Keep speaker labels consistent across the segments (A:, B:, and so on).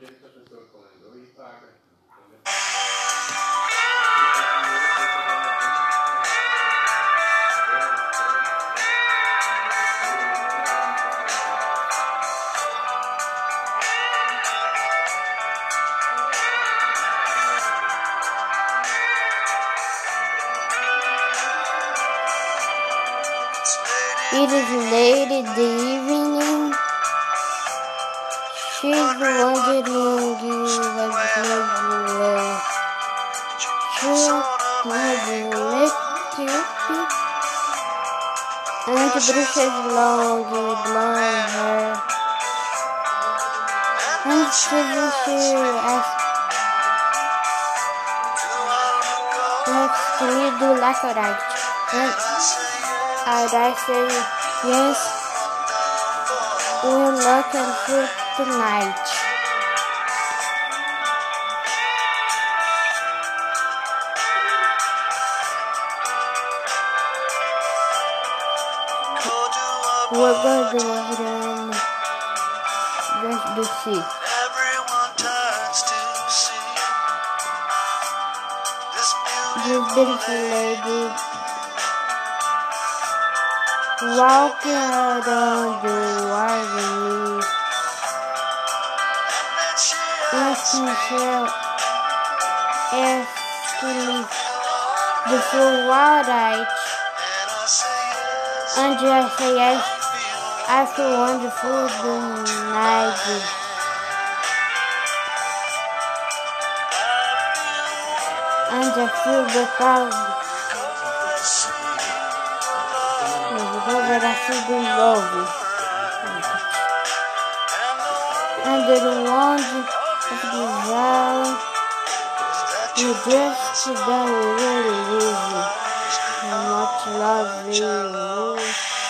A: It is late in the evening. She's wondering you was nowhere. She maybe make you And the brushes long blonde hair. And still she asked, Next, can you do like a right? And and I say, yes, we're looking for tonight. We're going to go around the, um, the sea.
B: Everyone turns to see this beautiful lady.
A: walking on the water
B: Asks me,
A: Michelle Ashley the full wildlife
B: and I say yes.
A: feel wonderful tonight and I feel the crowd but I feel the love and the ones ground you just don't really easy much love you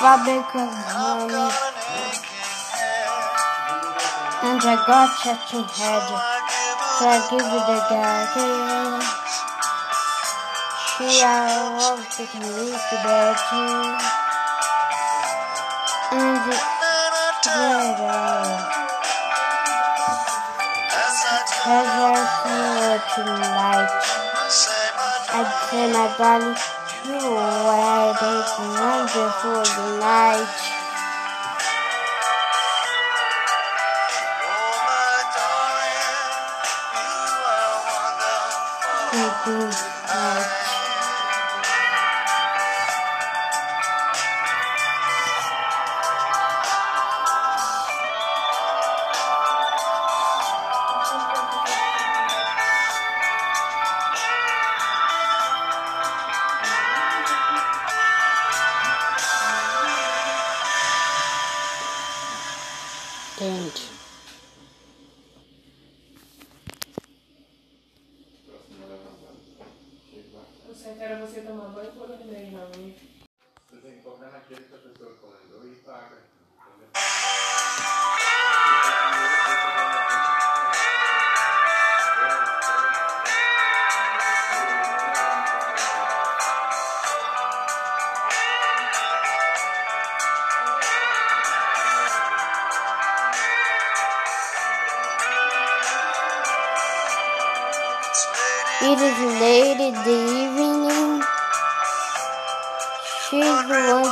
B: aching head.
A: and I got touching head
B: So I give
A: you the guy She I love to leave the bed too and the
B: as I
A: tonight
B: I say my
A: I'd say my darling you are this wonderful night It is late in the evening. She's wondering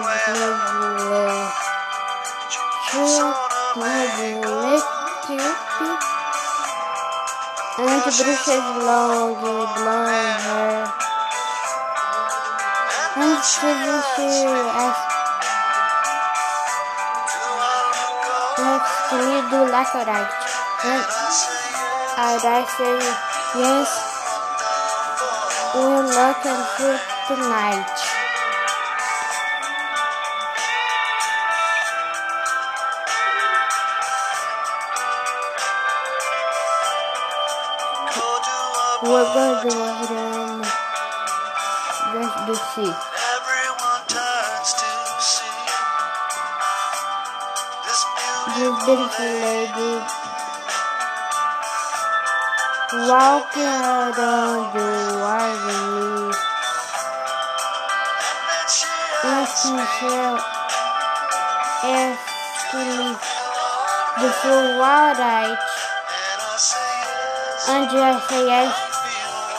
A: was nowhere. She maybe make you And the brushes long blonde hair. And she asked, Next, can you do like a right? And and I say, yes, we're looking for tonight.
B: Go to a
A: We're going to walk around just the sea.
B: Everyone turns to see this beautiful lady.
A: Walking out on the
B: asks me,
A: Michelle asked me
B: "Hello?"
A: the.
B: And I say yes.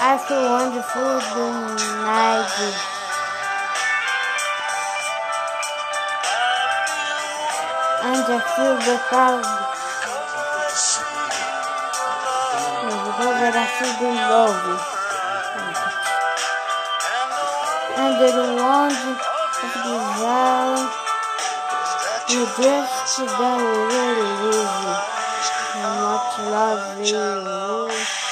A: I
B: feel
A: I wonderful tonight. And I feel the crowd. Because I feel the love. And the ones of the world. You just don't really live. How much love you.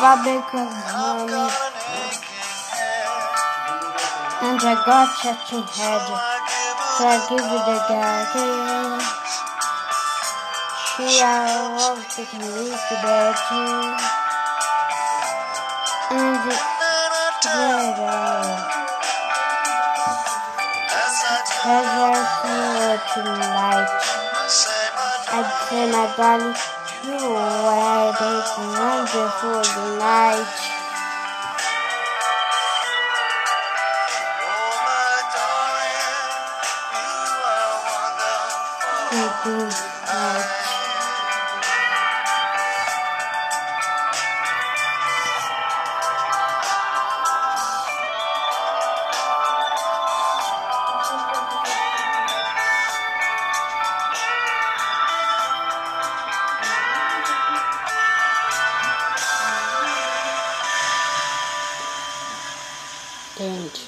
B: Aching head.
A: And I got such a head.
B: So I give
A: So I you the guy. She I love taking me to bed. And the
B: And I tell
A: weather
B: as I. I say my
A: I'd say my darling, you are this wonderful night. Thank you.